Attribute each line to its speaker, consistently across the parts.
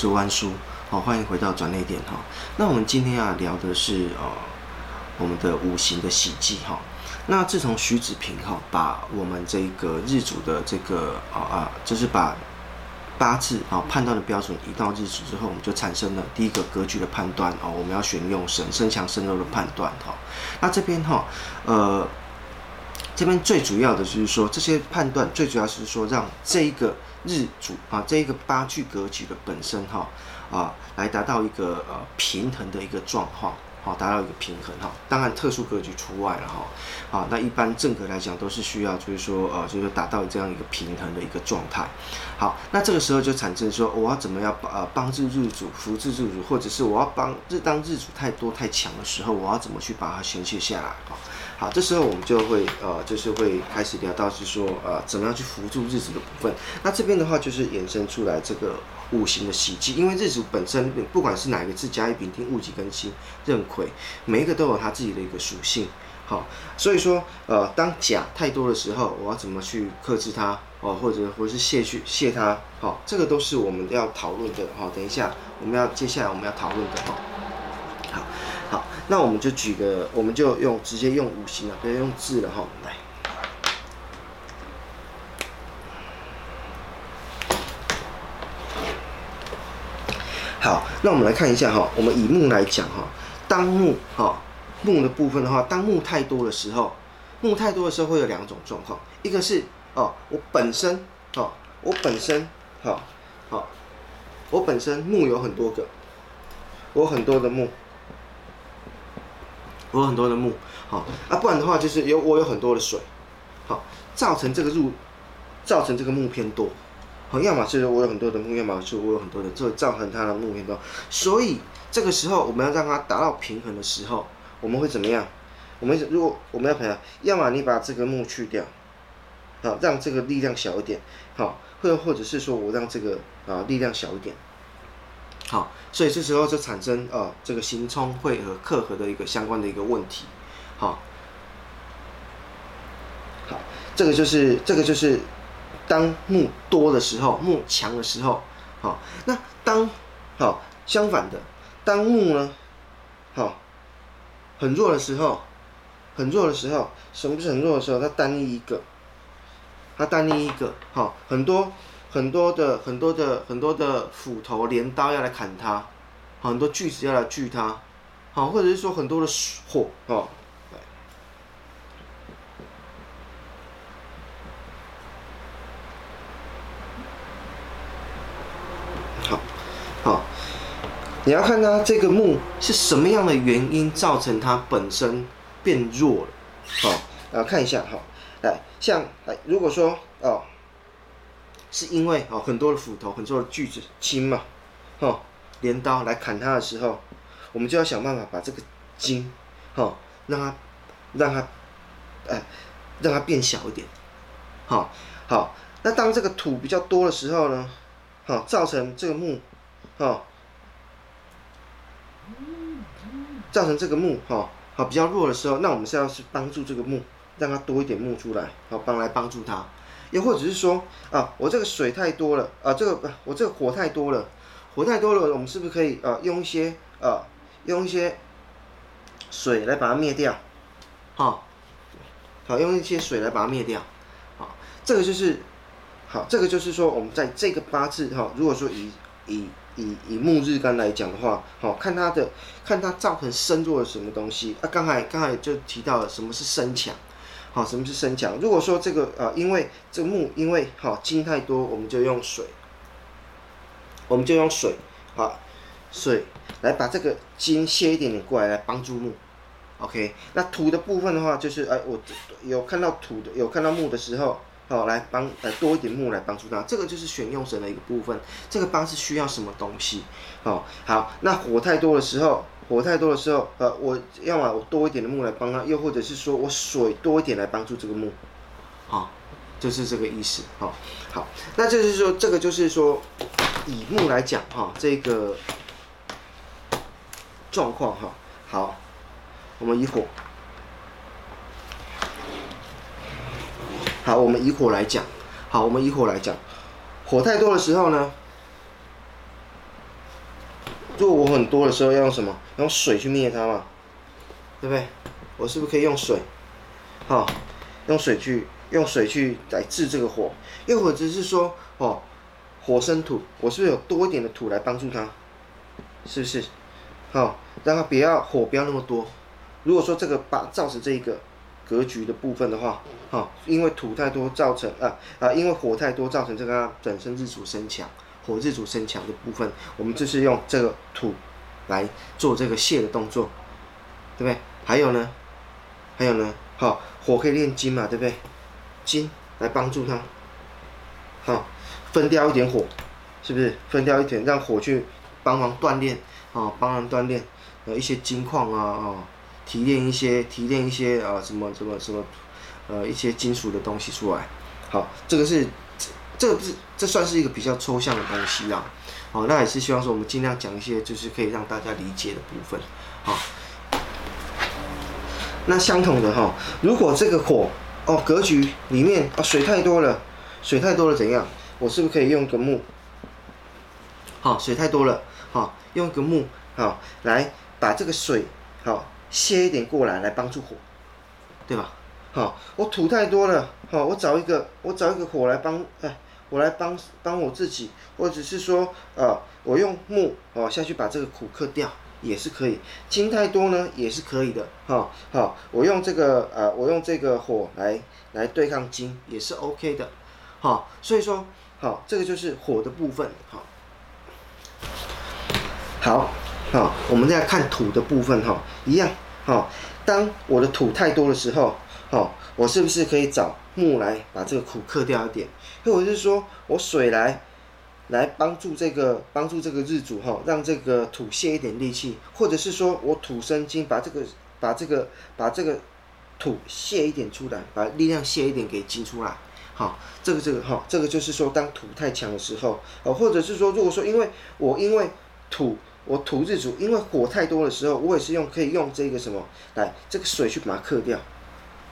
Speaker 1: 是弯叔，好，欢迎回到转捩点哈。那我们今天要聊的是呃，我们的五行的喜忌哈。那自从徐子平哈把我们这个日主的这个啊啊，就是把八字啊判断的标准移到日主之后，我们就产生了第一个格局的判断哦，我们要选用神生强生弱的判断哈。那这边哈呃。这边最主要的就是说，这些判断最主要是说，让这一个日主啊，这一个八句格局的本身哈啊，来达到一个呃平衡的一个状况，好，达到一个平衡哈。当然特殊格局除外了哈。好，那一般正格来讲都是需要，就是说呃，就是达到这样一个平衡的一个状态。好，那这个时候就产生说，我要怎么样呃帮助日主扶持日主，或者是我要帮日当日主太多太强的时候，我要怎么去把它宣泄下来啊？好，这时候我们就会呃，就是会开始聊到是说呃，怎么样去扶助日子的部分。那这边的话就是衍生出来这个五行的喜忌，因为日主本身不管是哪一个字，甲乙丙丁戊己庚辛壬癸，每一个都有它自己的一个属性。好，所以说呃，当甲太多的时候，我要怎么去克制它哦，或者或者是卸去卸它？好，这个都是我们要讨论的。好，等一下我们要接下来我们要讨论的哈。好。好，那我们就举个，我们就用直接用五行了，不要用字了哈。来，好，那我们来看一下哈，我们以木来讲哈，当木哈木的部分的话，当木太多的时候，木太多的时候会有两种状况，一个是哦，我本身哦，我本身好，好，我本身木有很多个，我很多的木。我很多的木，好啊，不然的话就是有我有很多的水，好，造成这个入，造成这个木偏多，好，要么就是我有很多的木，要么是我有很多的，就会造成它的木偏多。所以这个时候我们要让它达到平衡的时候，我们会怎么样？我们如果我们要培养，要么你把这个木去掉，好，让这个力量小一点，好，或或者是说我让这个啊力量小一点。好，所以这时候就产生啊这个行冲会和克合的一个相关的一个问题。好，好，这个就是这个就是当木多的时候，木强的时候，好，那当好相反的，当木呢，好很弱的时候，很弱的时候，什么是很弱的时候？它单一一个，它单一一个，好，很多。很多的很多的很多的斧头镰刀要来砍它，很多锯子要来锯它，好，或者是说很多的火哦，好，好，你要看它这个木是什么样的原因造成它本身变弱了，好，来看一下，好，来，像，来，如果说哦。是因为哦，很多的斧头，很多的锯子轻嘛，哦，镰刀来砍它的时候，我们就要想办法把这个筋，哦，让它，让它，哎，让它变小一点，好，好，那当这个土比较多的时候呢，好，造成这个木，哦，造成这个木，哈，好比较弱的时候，那我们是要是帮助这个木，让它多一点木出来，好，帮来帮助它。又或者是说啊，我这个水太多了啊，这个我这个火太多了，火太多了，我们是不是可以啊用一些啊用一些水来把它灭掉？好，好用一些水来把它灭掉。好，这个就是好，这个就是说我们在这个八字哈，如果说以以以以木日干来讲的话，好看它的看它造成身弱的什么东西啊？刚才刚才就提到了什么是身强。好，什么是身强？如果说这个啊、呃，因为这个木因为好金太多，我们就用水，我们就用水，好，水来把这个金卸一点点过来，来帮助木。OK，那土的部分的话，就是哎，我有看到土的，有看到木的时候，好，来帮呃多一点木来帮助它。这个就是选用神的一个部分。这个八是需要什么东西？哦，好，那火太多的时候。火太多的时候，呃，我要么我多一点的木来帮他，又或者是说我水多一点来帮助这个木，好，就是这个意思，好，好，那就是说这个就是说以木来讲，哈，这个状况，哈，好，我们以火，好，我们以火来讲，好，我们以火来讲，火太多的时候呢，如果我很多的时候要用什么？用水去灭它嘛，对不对？我是不是可以用水？好，用水去用水去来治这个火，又或者是说哦，火生土，我是不是有多一点的土来帮助它？是不是？好，让它不要火不要那么多。如果说这个把造成这一个格局的部分的话，好，因为土太多造成啊啊，因为火太多造成这个本身日主生强，火日主生强的部分，我们就是用这个土来做这个泄的动作，对不对？还有呢，还有呢，好。火可以炼金嘛，对不对？金来帮助它，好，分掉一点火，是不是？分掉一点，让火去帮忙锻炼，啊，帮忙锻炼，呃，一些金矿啊，啊，提炼一些，提炼一些啊，什么什么什么，呃，一些金属的东西出来。好，这个是，这个是，这算是一个比较抽象的东西啦。好，那也是希望说我们尽量讲一些，就是可以让大家理解的部分，好。那相同的哈，如果这个火哦格局里面哦水太多了，水太多了怎样？我是不是可以用个木？好，水太多了，好，用个木好来把这个水好歇一点过来，来帮助火，对吧？好，我土太多了，好，我找一个我找一个火来帮哎，我来帮帮我自己，或者是说呃我用木哦下去把这个苦克掉。也是可以，金太多呢，也是可以的，哈，好，我用这个，呃，我用这个火来来对抗金，也是 OK 的，好，所以说，好，这个就是火的部分，好，好，好，我们再来看土的部分，哈，一样，好，当我的土太多的时候，好，我是不是可以找木来把这个苦克掉一点，或者是说我水来。来帮助这个帮助这个日主哈，让这个土泄一点力气，或者是说我土生金，把这个把这个把这个土泄一点出来，把力量泄一点给金出来，好，这个这个哈，这个就是说当土太强的时候，哦，或者是说如果说因为我因为土我土日主因为火太多的时候，我也是用可以用这个什么来这个水去把它克掉。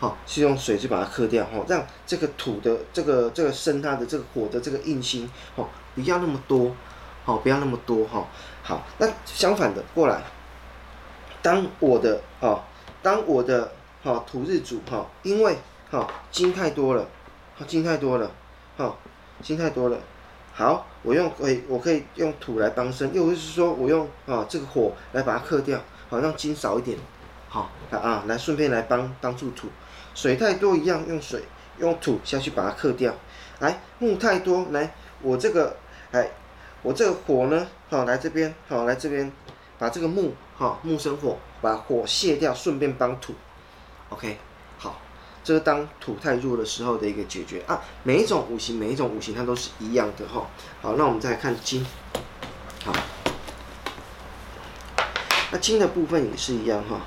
Speaker 1: 好，是用水去把它克掉，哈，让这个土的这个这个生它的这个火的这个印星，哦，不要那么多，好，不要那么多，哈，好，那相反的过来，当我的，哦，当我的，哈，土日主，哈，因为，哈，金太多了，哈，金太多了，哈，金太多了，好，我用可以，我可以用土来帮生，又或是说我用，啊，这个火来把它克掉，好，让金少一点，好，啊，来顺便来帮帮助土。水太多一样，用水用土下去把它克掉。来，木太多，来，我这个，哎，我这个火呢，好，来这边，好，来这边，把这个木，好，木生火，把火泄掉，顺便帮土。OK，好，这个当土太弱的时候的一个解决啊。每一种五行，每一种五行它都是一样的哈。好，那我们再来看金，好，那金的部分也是一样哈。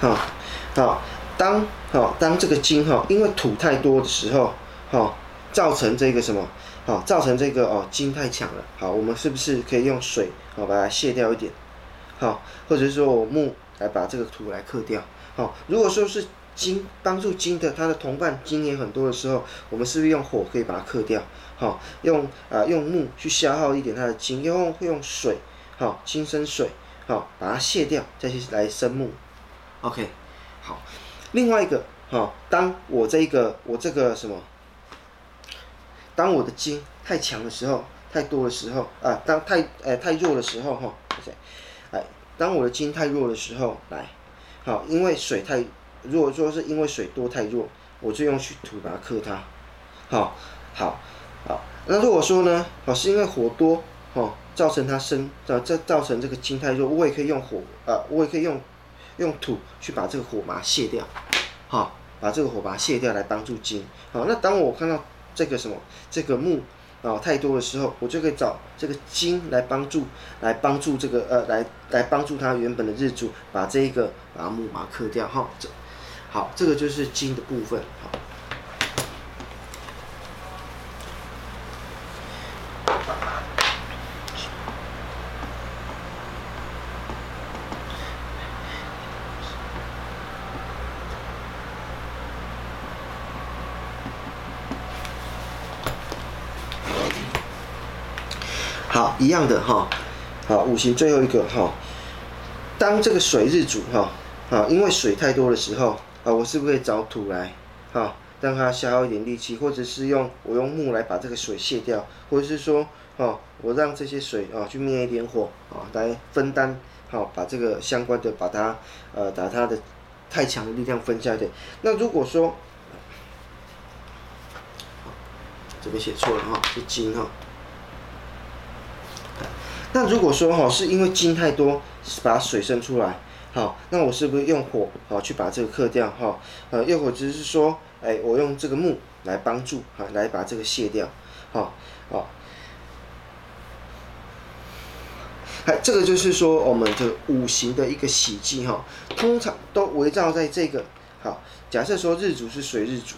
Speaker 1: 好，好，当好当这个金哈，因为土太多的时候，好造成这个什么？好造成这个哦金太强了。好，我们是不是可以用水好把它卸掉一点？好，或者是说我木来把这个土来克掉。好，如果说是金帮助金的，它的同伴金也很多的时候，我们是不是用火可以把它克掉？好，用啊用木去消耗一点它的金，用会用水，好金生水，好把它卸掉，再去来生木。OK，好，另外一个哈，当我这个我这个什么，当我的金太强的时候，太多的时候啊，当太呃太弱的时候哈，哎，当我的金太弱的时候，来，好，因为水太，如果说是因为水多太弱，我就用土把它克它，好，好，好，那如果说呢，好是因为火多，哈，造成它生，这这造成这个金太弱，我也可以用火啊，我也可以用。用土去把这个火把它卸掉，好，把这个火把它卸掉来帮助金。好，那当我看到这个什么这个木啊太多的时候，我就可以找这个金来帮助，来帮助这个呃来来帮助他原本的日主，把这个把木把它克掉。哈，这好，这个就是金的部分。好。好，一样的哈，好，五行最后一个哈，当这个水日主哈，啊，因为水太多的时候啊，我是不是可以找土来，啊，让它消耗一点力气，或者是用我用木来把这个水卸掉，或者是说，哦，我让这些水啊去灭一点火啊，来分担，好，把这个相关的把它呃把它的太强的力量分下一点。那如果说，这边写错了哈，是金哈。那如果说哈是因为金太多，把水生出来，好，那我是不是用火好去把这个克掉哈？呃，又或者是说，哎，我用这个木来帮助啊，来把这个卸掉，好，好。哎，这个就是说我们的五行的一个喜忌哈，通常都围绕在这个。好，假设说日主是水日主，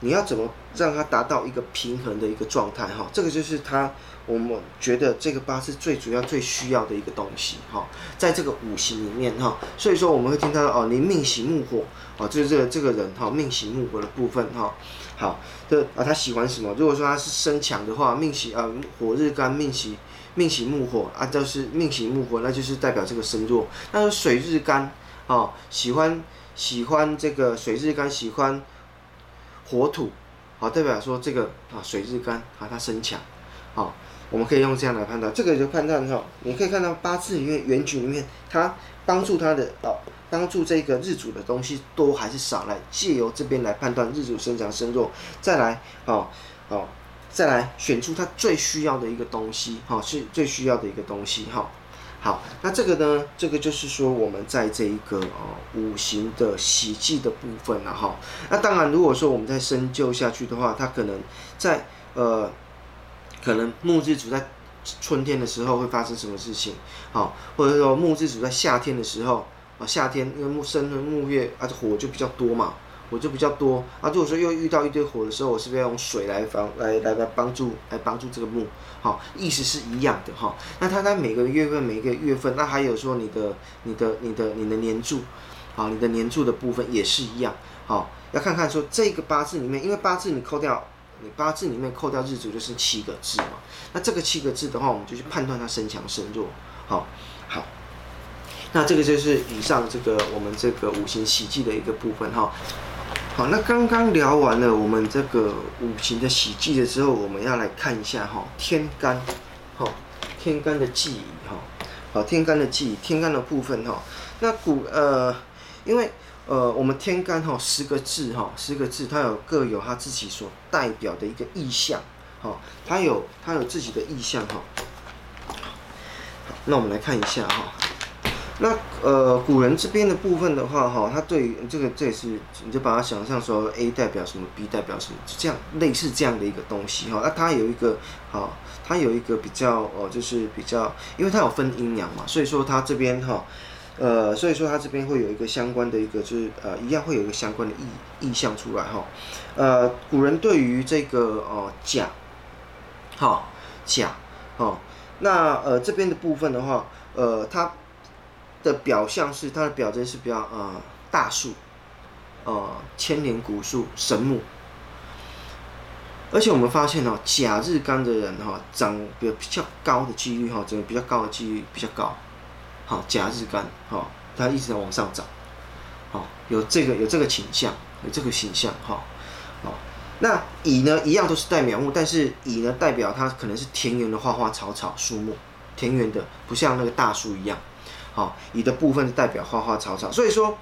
Speaker 1: 你要怎么让它达到一个平衡的一个状态哈？这个就是它，我们觉得这个八字最主要、最需要的一个东西哈，在这个五行里面哈，所以说我们会听到哦，你命喜木火啊，就是这个这个人哈，命喜木火的部分哈。好，这啊他喜欢什么？如果说他是身强的话，命喜啊火日干，命喜。命喜木火啊，就是命喜木火，那就是代表这个身弱。那个水日干，哦，喜欢喜欢这个水日干，喜欢火土，好，代表说这个啊水日干啊，它生强，好，我们可以用这样来判断。这个就判断哈，你可以看到八字里面原局里面，它帮助它的哦，帮助这个日主的东西多还是少，来借由这边来判断日主生强生弱，再来，哦，哦。再来选出他最需要的一个东西，哈，是最需要的一个东西，哈。好，那这个呢，这个就是说我们在这一个哦五行的喜忌的部分了，哈。那当然，如果说我们再深究下去的话，它可能在呃，可能木日主在春天的时候会发生什么事情，好，或者说木日主在夏天的时候，啊，夏天因为木生的木月啊，火就比较多嘛。我就比较多啊，如果说又遇到一堆火的时候，我是不是要用水来防来来来帮助来帮助这个木？好，意思是一样的哈。那它在每个月份每个月份，那还有说你的你的你的你的年柱，好，你的年柱的部分也是一样。好，要看看说这个八字里面，因为八字你扣掉你八字里面扣掉日主就是七个字嘛。那这个七个字的话，我们就去判断它身强身弱。好，好，那这个就是以上这个我们这个五行喜忌的一个部分哈。好，那刚刚聊完了我们这个五行的喜忌的时候，我们要来看一下哈天干，好天干的忌哈，好天干的忌天干的部分哈。那古呃，因为呃我们天干哈十个字哈十个字，它有各有它自己所代表的一个意象，好，它有它有自己的意象哈。那我们来看一下哈。那呃，古人这边的部分的话，哈，他对于这个这也是，你就把它想象说 A 代表什么，B 代表什么，这样类似这样的一个东西哈。那它有一个好，它有一个比较哦，就是比较，因为它有分阴阳嘛，所以说它这边哈，呃，所以说它这边会有一个相关的一个，就是呃，一样会有一个相关的意意象出来哈。呃，古人对于这个哦甲，哈甲，哈，那呃这边的部分的话，呃，它。的表象是它的表征是比较呃大树，呃千年古树神木，而且我们发现哦甲日干的人哈长比比较高的几率哈，整个比较高的几率比较高，好甲日干哈，它一直在往上涨，好有这个有这个倾向有这个形象哈，好那乙呢一样都是代表木，但是乙呢代表它可能是田园的花花草草树木，田园的不像那个大树一样。好，乙的部分是代表花花草草，所以说，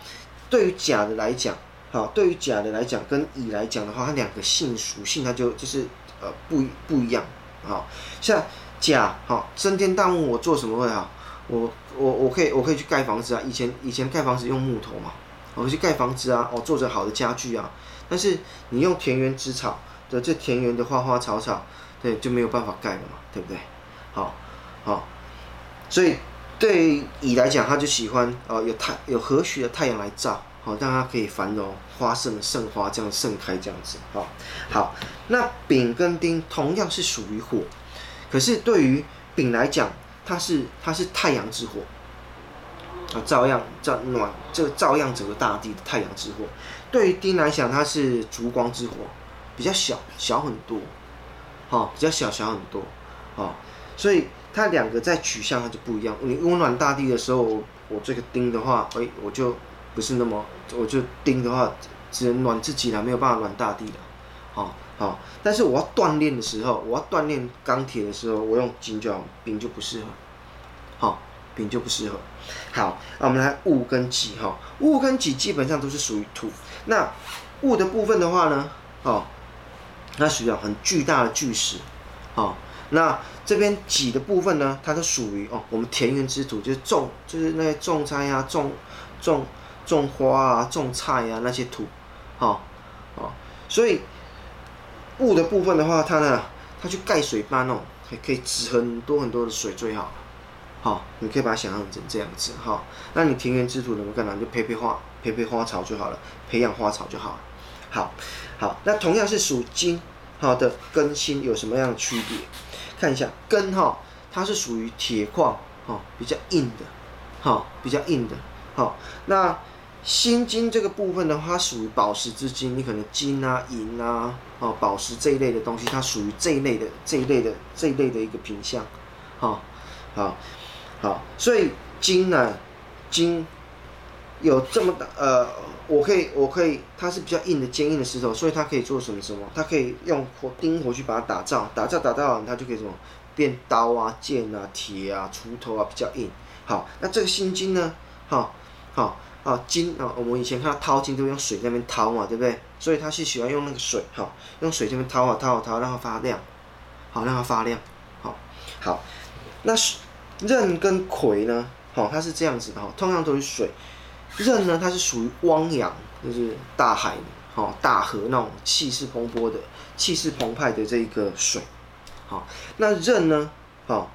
Speaker 1: 对于甲的来讲，好，对于甲的来讲，跟乙来讲的话，它两个性属性它就就是呃不不一样，好，像甲，好，生天大木，我做什么会好？我我我可以我可以去盖房子啊，以前以前盖房子用木头嘛，我去盖房子啊，我做着好的家具啊，但是你用田园之草的这田园的花花草草，对，就没有办法盖了嘛，对不对？好，好，所以。对乙来讲，他就喜欢哦，有太有和煦的太阳来照，好让它可以繁荣花盛盛花这样盛开这样子，好，好。那丙跟丁同样是属于火，可是对于丙来讲，它是它是太阳之火，啊，照样照暖这个照样整个大地的太阳之火。对于丁来讲，它是烛光之火，比较小小很多，好，比较小小很多，好。所以它两个在取向它就不一样。你温暖大地的时候，我这个丁的话，哎，我就不是那么，我就丁的话只能暖自己了，没有办法暖大地了。好，好，但是我要锻炼的时候，我要锻炼钢铁的时候，我用金就好，丙就不适合。好，丙就不适合。好，那我们来戊跟己哈，戊跟己基本上都是属于土。那戊的部分的话呢，哦，那属于很巨大的巨石。哦，那这边己的部分呢，它都属于哦，我们田园之土，就是种，就是那些种菜啊，种种种花啊，种菜啊那些土。好，哦，所以。戊的部分的话，它呢，它去盖水坝哦，还可以止很多很多的水最好。好，你可以把它想象成这样子哈。那你田园之土能够干嘛？就培培花，培培花草就好了，培养花草就好了。好，好，那同样是属金，好的庚辛有什么样的区别？看一下根哈，它是属于铁矿，哈，比较硬的，哈，比较硬的。好，那。心金这个部分的话，它属于宝石之金，你可能金啊、银啊、哦、宝石这一类的东西，它属于这一类的、这一类的、这一类的一个品相，好，好，好，所以金呢，金有这么大，呃，我可以，我可以，它是比较硬的、坚硬的石头，所以它可以做什么什么？它可以用火钉火去把它打造，打造打造完，它就可以什么变刀啊、剑啊、铁啊、锄头啊，比较硬。好，那这个辛金呢？好，好。啊，金啊，我们以前看到淘金都用水在那边淘嘛，对不对？所以他是喜欢用那个水，哈，用水这边淘啊淘啊淘，让它发亮，好，让它发亮，好，好。那壬跟癸呢？好，它是这样子的哈，同样都是水。壬呢，它是属于汪洋，就是大海，好，大河那种气势蓬勃的、气势澎湃的这一个水。好，那壬呢？好，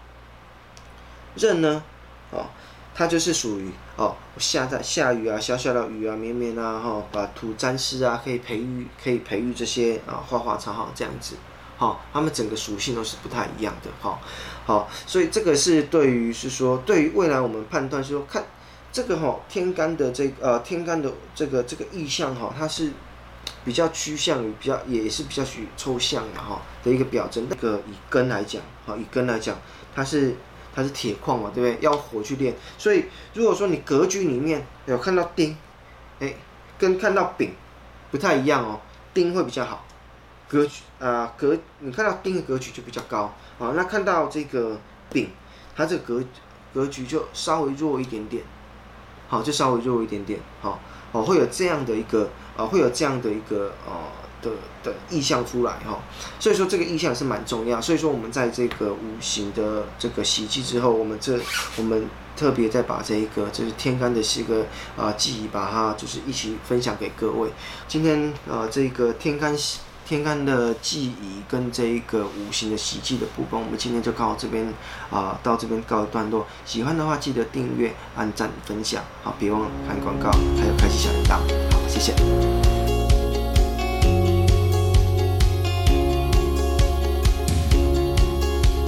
Speaker 1: 壬呢？好。它就是属于哦，下在下雨啊，小小的雨啊，绵绵啊，哈、哦，把土沾湿啊，可以培育，可以培育这些啊花花草草这样子，哈、哦，它们整个属性都是不太一样的，哈、好，所以这个是对于是说，对于未来我们判断是说，看这个哈、哦、天干的这个、呃天干的这个这个意象哈，它是比较趋向于比较也是比较属于抽象的哈的一个表征。那个以根来讲，哈，以根来讲，它是。它是铁矿嘛，对不对？要火去炼，所以如果说你格局里面有看到丁，哎，跟看到丙不太一样哦，丁会比较好，格局啊、格，你看到丁的格局就比较高啊，那看到这个丙，它这个格格局就稍微弱一点点，好，就稍微弱一点点，好，哦，会有这样的一个啊，会有这样的一个啊。的的意象出来哈，所以说这个意象是蛮重要。所以说我们在这个五行的这个习记之后，我们这我们特别再把这一个就是天干的这个啊记忆，把它就是一起分享给各位。今天呃这个天干天干的记忆跟这一个五行的喜气的部分，我们今天就到这边啊到这边告一段落。喜欢的话记得订阅、按赞、分享，好，别忘了看广告，还有开启小铃铛。好，谢谢。